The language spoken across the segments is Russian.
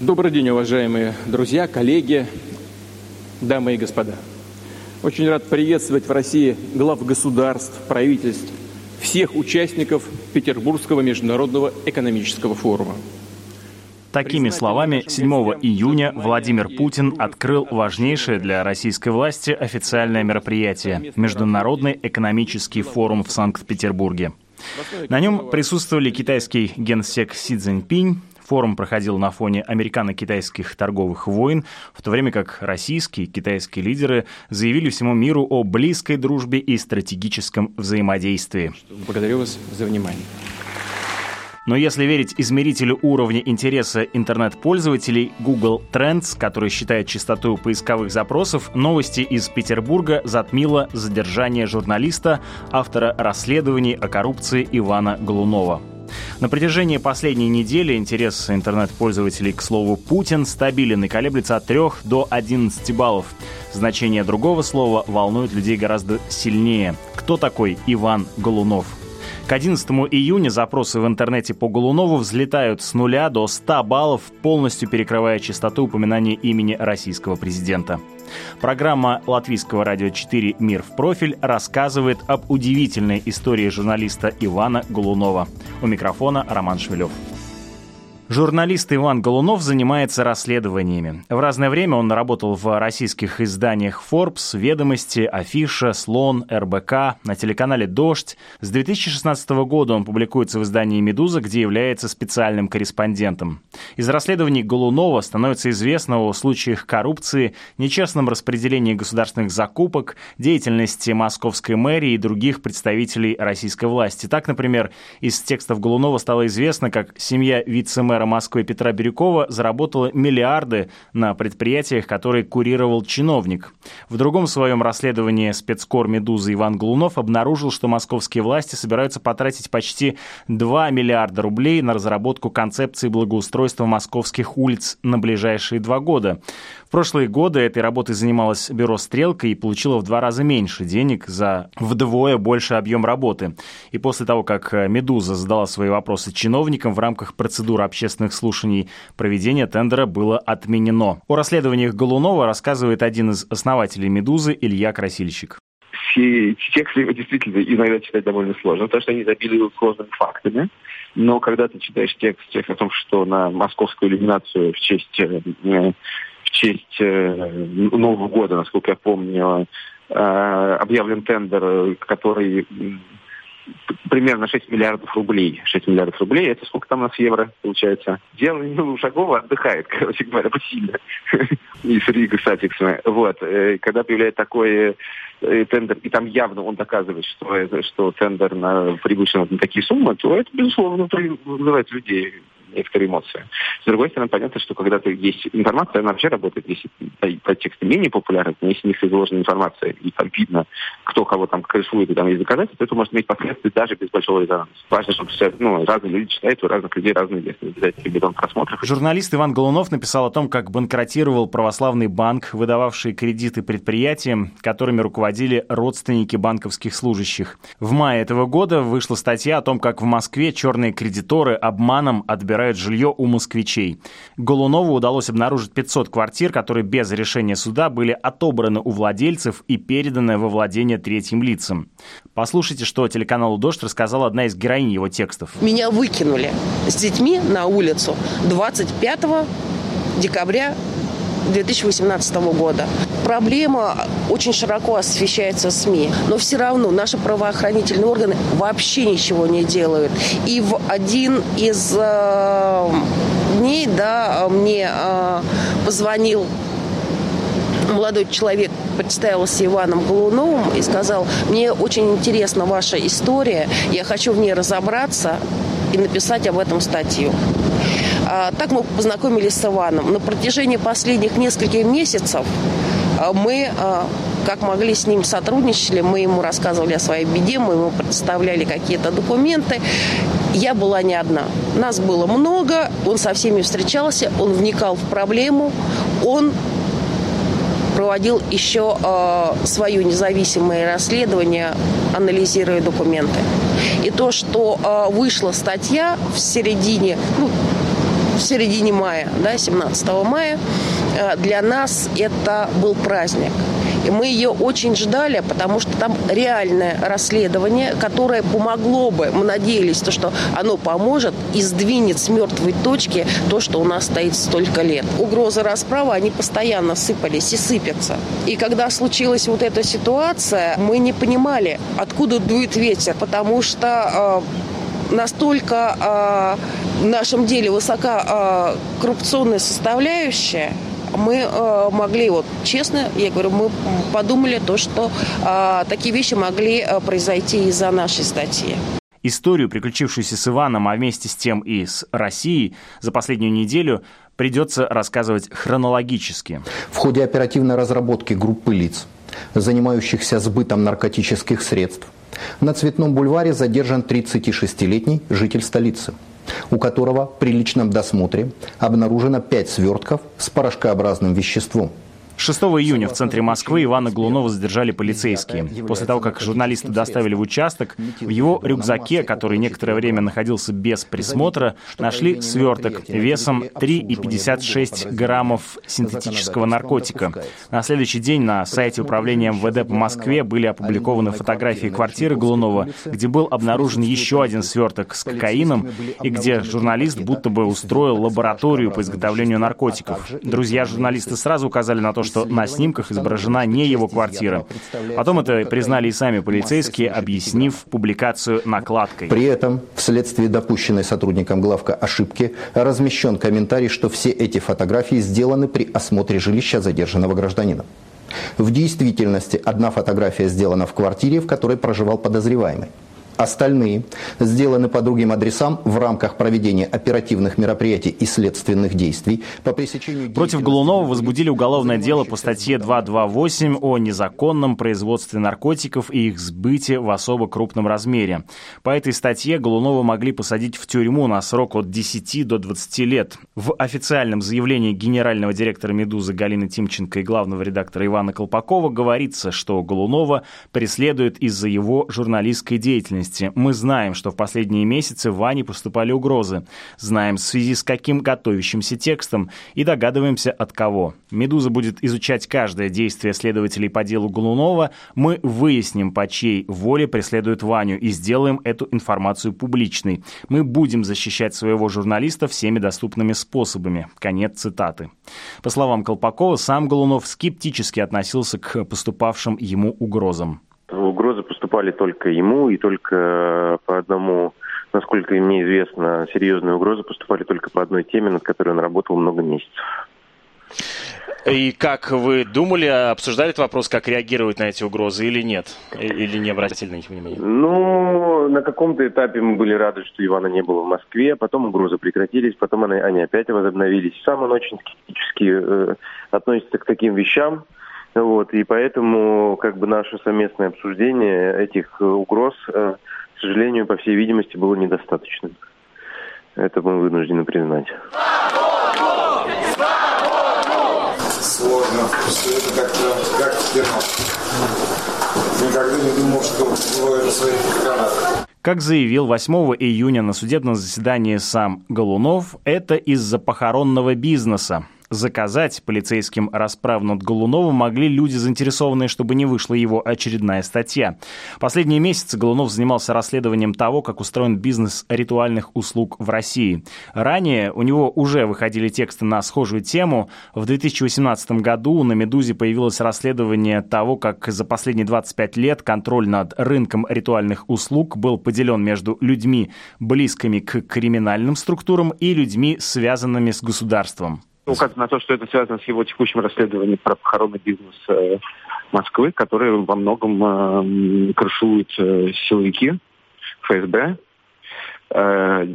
Добрый день, уважаемые друзья, коллеги, дамы и господа. Очень рад приветствовать в России глав государств, правительств, всех участников Петербургского международного экономического форума. Такими словами, 7 июня Владимир Путин открыл важнейшее для российской власти официальное мероприятие – Международный экономический форум в Санкт-Петербурге. На нем присутствовали китайский генсек Си Цзиньпинь, Форум проходил на фоне американо-китайских торговых войн, в то время как российские и китайские лидеры заявили всему миру о близкой дружбе и стратегическом взаимодействии. Благодарю вас за внимание. Но если верить измерителю уровня интереса интернет-пользователей Google Trends, который считает частоту поисковых запросов, новости из Петербурга затмило задержание журналиста, автора расследований о коррупции Ивана Голунова. На протяжении последней недели интерес интернет-пользователей к слову «Путин» стабилен и колеблется от 3 до 11 баллов. Значение другого слова волнует людей гораздо сильнее. Кто такой Иван Голунов? К 11 июня запросы в интернете по Голунову взлетают с нуля до 100 баллов, полностью перекрывая частоту упоминания имени российского президента. Программа Латвийского радио 4 «Мир в профиль» рассказывает об удивительной истории журналиста Ивана Голунова. У микрофона Роман Швелев. Журналист Иван Голунов занимается расследованиями. В разное время он работал в российских изданиях Forbes, Ведомости, Афиша, Слон, РБК, на телеканале «Дождь». С 2016 года он публикуется в издании «Медуза», где является специальным корреспондентом. Из расследований Голунова становится известно о случаях коррупции, нечестном распределении государственных закупок, деятельности московской мэрии и других представителей российской власти. Так, например, из текстов Голунова стало известно, как семья вице-мэра мэра Москвы Петра Бирюкова заработала миллиарды на предприятиях, которые курировал чиновник. В другом своем расследовании спецкор «Медузы» Иван Глунов обнаружил, что московские власти собираются потратить почти 2 миллиарда рублей на разработку концепции благоустройства московских улиц на ближайшие два года. В прошлые годы этой работой занималось бюро «Стрелка» и получило в два раза меньше денег за вдвое больше объем работы. И после того, как «Медуза» задала свои вопросы чиновникам в рамках процедуры общественных слушаний, проведение тендера было отменено. О расследованиях Голунова рассказывает один из основателей «Медузы» Илья Красильщик все эти тексты действительно иногда читать довольно сложно, потому что они изобилуют сложными фактами. Но когда ты читаешь текст, о том, что на московскую иллюминацию в честь э, в честь э, Нового года, насколько я помню, э, объявлен тендер, который примерно 6 миллиардов рублей. 6 миллиардов рублей, это сколько там у нас евро получается? Дело ну, Ушакова отдыхает, короче говоря, сильно. И с Рига, кстати, Вот. Э, когда появляется такой тендер, и там явно он доказывает, что, что тендер на превышен на такие суммы, то это, безусловно, вызывает людей некоторые эмоции. С другой стороны, понятно, что когда то есть информация, она вообще работает, если тексты менее популярны, если в них изложена информация, и там видно, кто кого там крышует, и там есть доказательства, это может иметь последствия даже без большого резонанса. Важно, чтобы ну, разные люди читают, у разных людей разные версии. Обязательно просмотров. Журналист Иван Голунов написал о том, как банкротировал православный банк, выдававший кредиты предприятиям, которыми руководили родственники банковских служащих. В мае этого года вышла статья о том, как в Москве черные кредиторы обманом отбирали отбирают жилье у москвичей. Голунову удалось обнаружить 500 квартир, которые без решения суда были отобраны у владельцев и переданы во владение третьим лицам. Послушайте, что телеканалу «Дождь» рассказала одна из героинь его текстов. Меня выкинули с детьми на улицу 25 декабря 2018 года. Проблема очень широко освещается СМИ, но все равно наши правоохранительные органы вообще ничего не делают. И в один из э, дней да, мне э, позвонил молодой человек представился Иваном Голуновым и сказал, мне очень интересна ваша история, я хочу в ней разобраться и написать об этом статью. А, так мы познакомились с Иваном. На протяжении последних нескольких месяцев а, мы а, как могли с ним сотрудничали, мы ему рассказывали о своей беде, мы ему представляли какие-то документы. Я была не одна. Нас было много, он со всеми встречался, он вникал в проблему, он проводил еще э, свое независимое расследование, анализируя документы. И то, что э, вышла статья в середине, ну, в середине мая, да, 17 мая, э, для нас это был праздник. И мы ее очень ждали, потому что там реальное расследование, которое помогло бы, мы надеялись, то, что оно поможет и сдвинет с мертвой точки то, что у нас стоит столько лет. Угрозы расправы, они постоянно сыпались и сыпятся. И когда случилась вот эта ситуация, мы не понимали, откуда дует ветер, потому что э, настолько э, в нашем деле высока э, коррупционная составляющая, мы э, могли, вот честно, я говорю, мы подумали то, что э, такие вещи могли э, произойти из-за нашей статьи. Историю, приключившуюся с Иваном, а вместе с тем и с Россией за последнюю неделю придется рассказывать хронологически. В ходе оперативной разработки группы лиц, занимающихся сбытом наркотических средств, на Цветном бульваре задержан 36-летний житель столицы – у которого при личном досмотре обнаружено 5 свертков с порошкообразным веществом – 6 июня в центре Москвы Ивана Глунова задержали полицейские. После того, как журналисты доставили в участок, в его рюкзаке, который некоторое время находился без присмотра, нашли сверток весом 3,56 граммов синтетического наркотика. На следующий день на сайте управления МВД по Москве были опубликованы фотографии квартиры Глунова, где был обнаружен еще один сверток с кокаином и где журналист будто бы устроил лабораторию по изготовлению наркотиков. Друзья журналиста сразу указали на то, что на снимках изображена не его квартира. Потом это признали и сами полицейские, объяснив публикацию накладкой. При этом, вследствие допущенной сотрудникам главка ошибки, размещен комментарий, что все эти фотографии сделаны при осмотре жилища задержанного гражданина. В действительности одна фотография сделана в квартире, в которой проживал подозреваемый. Остальные сделаны по другим адресам в рамках проведения оперативных мероприятий и следственных действий по пресечению... Против Голунова возбудили уголовное дело по статье 228 о незаконном производстве наркотиков и их сбытии в особо крупном размере. По этой статье Голунова могли посадить в тюрьму на срок от 10 до 20 лет. В официальном заявлении генерального директора «Медузы» Галины Тимченко и главного редактора Ивана Колпакова говорится, что Голунова преследует из-за его журналистской деятельности деятельности. Мы знаем, что в последние месяцы Ване поступали угрозы. Знаем, в связи с каким готовящимся текстом и догадываемся от кого. «Медуза» будет изучать каждое действие следователей по делу Голунова. Мы выясним, по чьей воле преследуют Ваню и сделаем эту информацию публичной. Мы будем защищать своего журналиста всеми доступными способами. Конец цитаты. По словам Колпакова, сам Голунов скептически относился к поступавшим ему угрозам. Угрозы поступали только ему и только по одному, насколько мне известно, серьезные угрозы поступали только по одной теме, над которой он работал много месяцев. И как вы думали, обсуждали этот вопрос, как реагировать на эти угрозы или нет? Или не обратили на них внимания? Ну, на каком-то этапе мы были рады, что Ивана не было в Москве, потом угрозы прекратились, потом они, они опять возобновились. Сам он очень скептически э, относится к таким вещам. Вот, и поэтому как бы наше совместное обсуждение этих э, угроз, э, к сожалению, по всей видимости, было недостаточным. Это мы вынуждены признать. Сложно. Это как-то как Никогда не думал, что бывает на своих каналах. Как заявил 8 июня на судебном заседании сам Голунов, это из-за похоронного бизнеса. Заказать полицейским расправу над Голуновым могли люди, заинтересованные, чтобы не вышла его очередная статья. Последние месяцы Голунов занимался расследованием того, как устроен бизнес ритуальных услуг в России. Ранее у него уже выходили тексты на схожую тему. В 2018 году на «Медузе» появилось расследование того, как за последние 25 лет контроль над рынком ритуальных услуг был поделен между людьми, близкими к криминальным структурам, и людьми, связанными с государством указано на то, что это связано с его текущим расследованием про похоронный бизнес э, Москвы, который во многом э, крышуют э, силовики ФСБ. Э,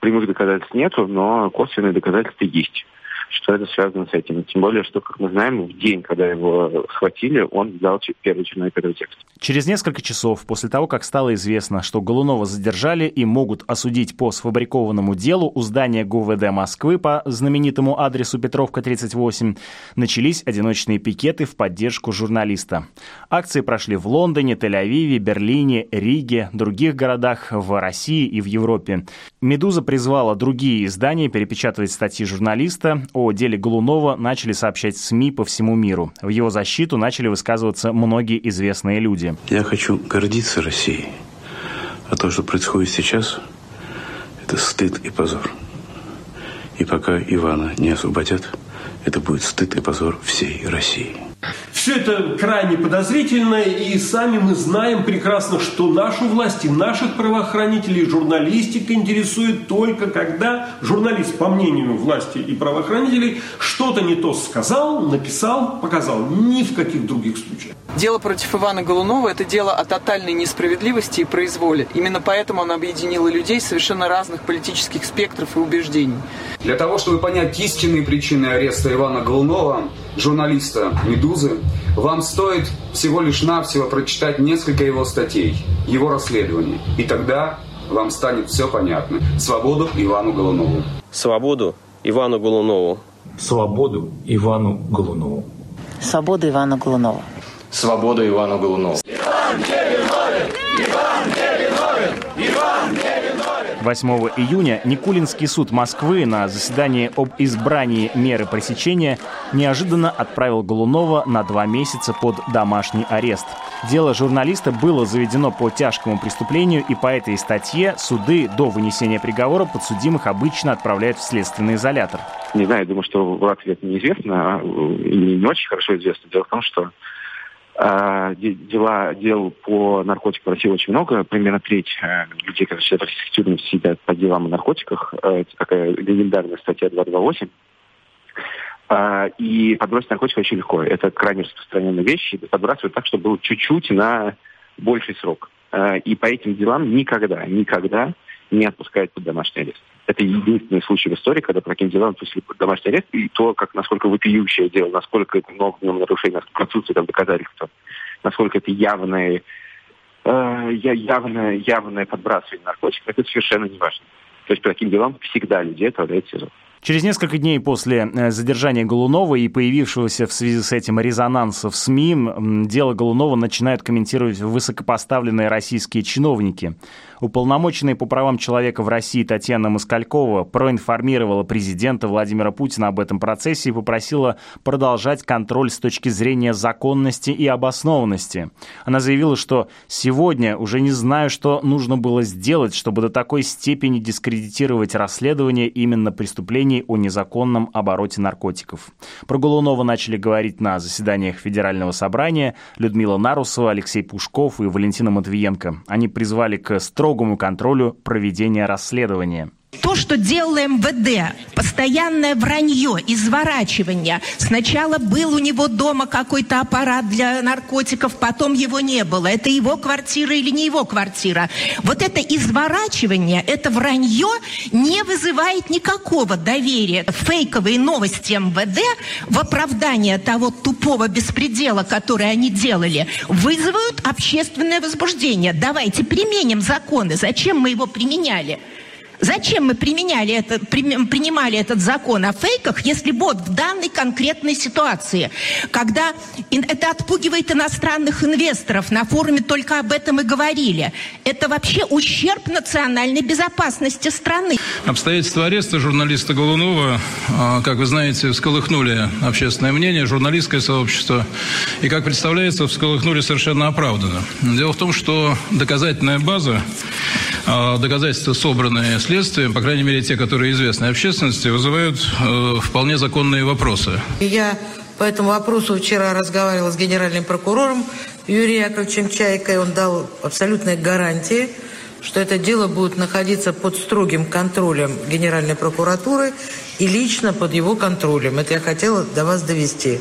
прямых доказательств нету, но косвенные доказательства есть. Что это связано с этим. Тем более, что, как мы знаем, в день, когда его схватили, он дал первый черновик этого текста. Через несколько часов после того, как стало известно, что Голунова задержали и могут осудить по сфабрикованному делу у здания ГУВД Москвы по знаменитому адресу Петровка, 38, начались одиночные пикеты в поддержку журналиста. Акции прошли в Лондоне, Тель-Авиве, Берлине, Риге, других городах в России и в Европе. «Медуза» призвала другие издания перепечатывать статьи журналиста. О деле Голунова начали сообщать СМИ по всему миру. В его защиту начали высказываться многие известные люди. Я хочу гордиться Россией. А то, что происходит сейчас, это стыд и позор. И пока Ивана не освободят, это будет стыд и позор всей России. Все это крайне подозрительно, и сами мы знаем прекрасно, что нашу власть и наших правоохранителей журналистика интересует только когда журналист, по мнению власти и правоохранителей, что-то не то сказал, написал, показал. Ни в каких других случаях. Дело против Ивана Голунова – это дело о тотальной несправедливости и произволе. Именно поэтому оно объединило людей совершенно разных политических спектров и убеждений. Для того, чтобы понять истинные причины ареста Ивана Голунова, журналиста «Медузы», вам стоит всего лишь навсего прочитать несколько его статей, его расследований. И тогда вам станет все понятно. Свободу Ивану Голунову. Свободу Ивану Голунову. Свободу Ивану Голунову. Свободу Ивану Голунову. Свободу Ивану Голунову. 8 июня Никулинский суд Москвы на заседании об избрании меры пресечения неожиданно отправил Голунова на два месяца под домашний арест. Дело журналиста было заведено по тяжкому преступлению, и по этой статье суды до вынесения приговора подсудимых обычно отправляют в следственный изолятор. Не знаю, думаю, что в Латвии это неизвестно, а, и не очень хорошо известно. Дело в том, что дела, дел по наркотикам в России очень много. Примерно треть э, людей, которые сидят в российских тюрьмах, сидят по делам о наркотиках. Э, это такая легендарная статья 228. А, и подбросить наркотики очень легко. Это крайне распространенная вещь. Подбрасывают так, чтобы было чуть-чуть на больший срок. Э, и по этим делам никогда, никогда не отпускают под домашний арест. Это единственный случай в истории, когда по таким делам под домашний арест, и то, как, насколько выпиющее дело, насколько это много в нем нарушений, насколько отсутствует там доказательства, насколько это явное, э, явное, явное подбрасывание наркотиков, это совершенно не важно. То есть по таким делам всегда людей отправляют в СИЗО. Через несколько дней после э, задержания Голунова и появившегося в связи с этим резонанса в СМИ, дело Голунова начинают комментировать высокопоставленные российские чиновники. Уполномоченная по правам человека в России Татьяна Москалькова проинформировала президента Владимира Путина об этом процессе и попросила продолжать контроль с точки зрения законности и обоснованности. Она заявила, что сегодня уже не знаю, что нужно было сделать, чтобы до такой степени дискредитировать расследование именно преступлений о незаконном обороте наркотиков. Про Голунова начали говорить на заседаниях Федерального собрания Людмила Нарусова, Алексей Пушков и Валентина Матвиенко. Они призвали к строгому контролю проведения расследования. То, что делало МВД, постоянное вранье, изворачивание. Сначала был у него дома какой-то аппарат для наркотиков, потом его не было. Это его квартира или не его квартира. Вот это изворачивание, это вранье не вызывает никакого доверия. Фейковые новости МВД в оправдание того тупого беспредела, который они делали, вызывают общественное возбуждение. Давайте применим законы. Зачем мы его применяли? Зачем мы применяли это, принимали этот закон о фейках, если вот в данной конкретной ситуации, когда это отпугивает иностранных инвесторов, на форуме только об этом и говорили, это вообще ущерб национальной безопасности страны. Обстоятельства ареста журналиста Голунова, а, как вы знаете, всколыхнули общественное мнение, журналистское сообщество, и, как представляется, всколыхнули совершенно оправданно. Дело в том, что доказательная база, а, доказательства, собранные следствием, по крайней мере, те, которые известны общественности, вызывают э, вполне законные вопросы. Я по этому вопросу вчера разговаривала с генеральным прокурором Юрием Яковлевичем Чайкой. Он дал абсолютные гарантии, что это дело будет находиться под строгим контролем Генеральной прокуратуры и лично под его контролем. Это я хотела до вас довести.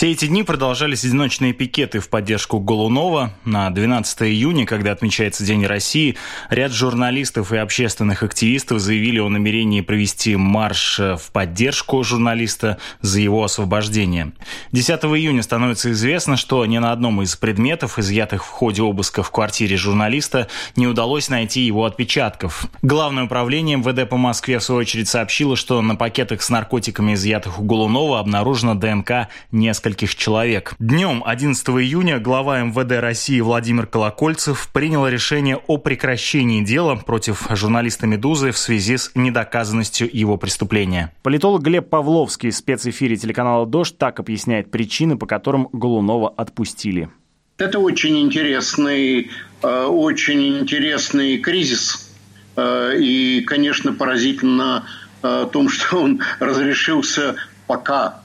Все эти дни продолжались одиночные пикеты в поддержку Голунова. На 12 июня, когда отмечается День России, ряд журналистов и общественных активистов заявили о намерении провести марш в поддержку журналиста за его освобождение. 10 июня становится известно, что ни на одном из предметов, изъятых в ходе обыска в квартире журналиста, не удалось найти его отпечатков. Главное управление МВД по Москве, в свою очередь, сообщило, что на пакетах с наркотиками, изъятых у Голунова, обнаружено ДНК нескольких нескольких человек. Днем 11 июня глава МВД России Владимир Колокольцев принял решение о прекращении дела против журналиста «Медузы» в связи с недоказанностью его преступления. Политолог Глеб Павловский в спецэфире телеканала «Дождь» так объясняет причины, по которым Голунова отпустили. Это очень интересный, э, очень интересный кризис. Э, и, конечно, поразительно о э, том, что он разрешился пока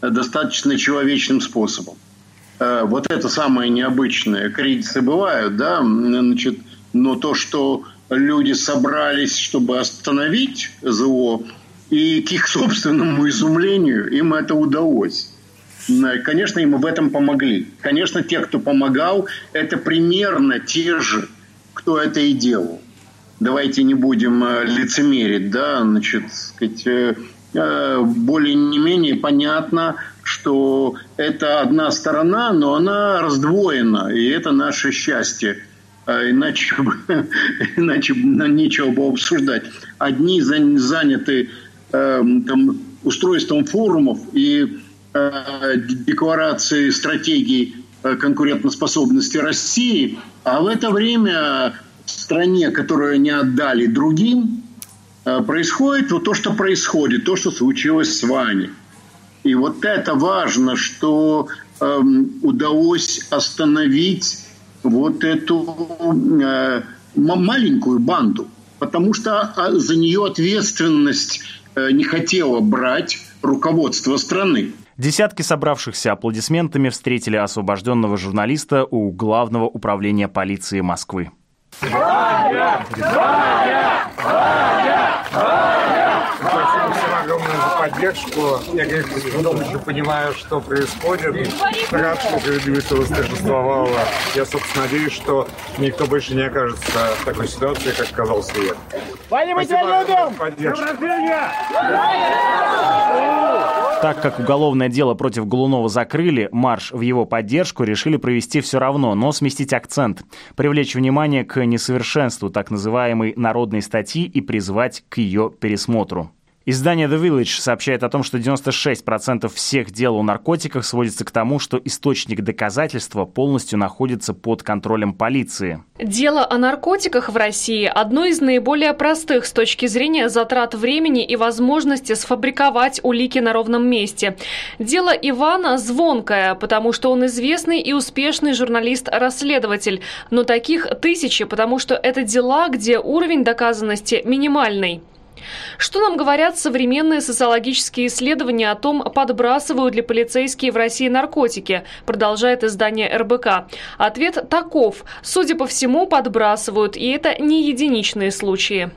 достаточно человечным способом. Э, вот это самое необычное. Кризисы бывают, да, значит, но то, что люди собрались, чтобы остановить ЗО, и к их собственному изумлению им это удалось. Конечно, им в этом помогли. Конечно, те, кто помогал, это примерно те же, кто это и делал. Давайте не будем э, лицемерить, да, значит, сказать, э, Э, более не менее понятно, что это одна сторона, но она раздвоена, и это наше счастье. А иначе, иначе нечего бы обсуждать. Одни заняты э, там, устройством форумов и э, декларацией стратегии э, конкурентоспособности России, а в это время в стране, которую не отдали другим, Э, происходит вот то, что происходит, то, что случилось с вами. И вот это важно, что эм, удалось остановить вот эту э, маленькую банду, потому что а, за нее ответственность э, не хотела брать руководство страны. Десятки собравшихся аплодисментами встретили освобожденного журналиста у Главного управления полиции Москвы. Ваня! Ваня! Ваня! Спасибо всем огромное за поддержку. Я, конечно, с трудом еще понимаю, что происходит. Рад, что справедливость восторжествовала. Я, собственно, надеюсь, что никто больше не окажется в такой ситуации, как оказался я. Тебя любим! Поддержку. Так как уголовное дело против Голунова закрыли, марш в его поддержку решили провести все равно, но сместить акцент, привлечь внимание к несовершенству так называемой народной статьи и призвать к ее пересмотру. Издание The Village сообщает о том, что 96% всех дел о наркотиках сводится к тому, что источник доказательства полностью находится под контролем полиции. Дело о наркотиках в России – одно из наиболее простых с точки зрения затрат времени и возможности сфабриковать улики на ровном месте. Дело Ивана звонкое, потому что он известный и успешный журналист-расследователь. Но таких тысячи, потому что это дела, где уровень доказанности минимальный. Что нам говорят современные социологические исследования о том, подбрасывают ли полицейские в России наркотики, продолжает издание РБК. Ответ таков. Судя по всему, подбрасывают, и это не единичные случаи.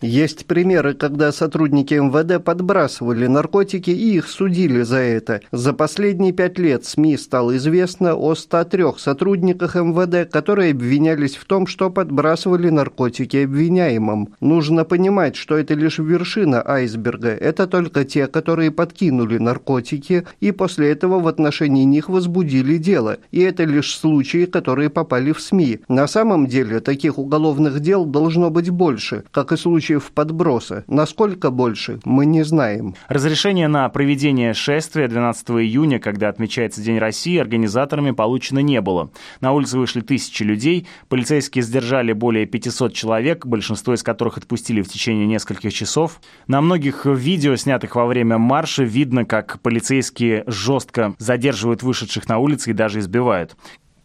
Есть примеры, когда сотрудники МВД подбрасывали наркотики и их судили за это. За последние пять лет СМИ стало известно о 103 сотрудниках МВД, которые обвинялись в том, что подбрасывали наркотики обвиняемым. Нужно понимать, что это лишь вершина айсберга. Это только те, которые подкинули наркотики и после этого в отношении них возбудили дело. И это лишь случаи, которые попали в СМИ. На самом деле таких уголовных дел должно быть больше, как и случаи случаев подброса. Насколько больше, мы не знаем. Разрешение на проведение шествия 12 июня, когда отмечается День России, организаторами получено не было. На улицы вышли тысячи людей, полицейские сдержали более 500 человек, большинство из которых отпустили в течение нескольких часов. На многих видео, снятых во время марша, видно, как полицейские жестко задерживают вышедших на улицы и даже избивают.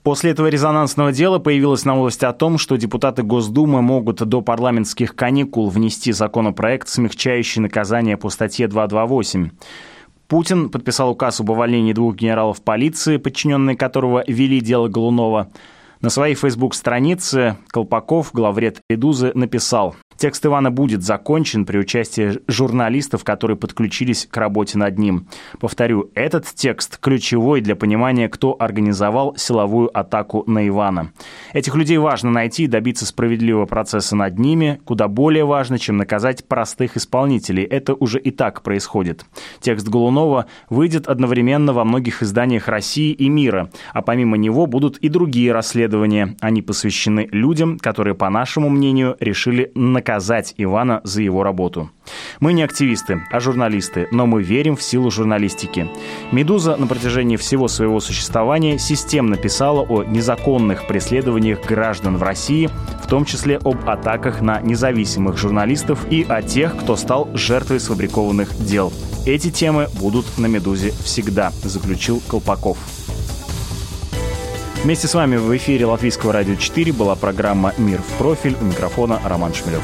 После этого резонансного дела появилась новость о том, что депутаты Госдумы могут до парламентских каникул внести законопроект, смягчающий наказание по статье 228. Путин подписал указ об увольнении двух генералов полиции, подчиненные которого вели дело Голунова. На своей фейсбук-странице Колпаков, главред Эдузы, написал Текст Ивана будет закончен при участии журналистов, которые подключились к работе над ним. Повторю, этот текст ключевой для понимания, кто организовал силовую атаку на Ивана. Этих людей важно найти и добиться справедливого процесса над ними, куда более важно, чем наказать простых исполнителей. Это уже и так происходит. Текст Голунова выйдет одновременно во многих изданиях России и мира, а помимо него будут и другие расследования. Они посвящены людям, которые, по нашему мнению, решили наказать Ивана за его работу. Мы не активисты, а журналисты, но мы верим в силу журналистики. «Медуза» на протяжении всего своего существования системно писала о незаконных преследованиях граждан в России, в том числе об атаках на независимых журналистов и о тех, кто стал жертвой сфабрикованных дел. Эти темы будут на «Медузе» всегда, заключил Колпаков. Вместе с вами в эфире Латвийского радио 4 была программа «Мир в профиль». У микрофона Роман Шмелев.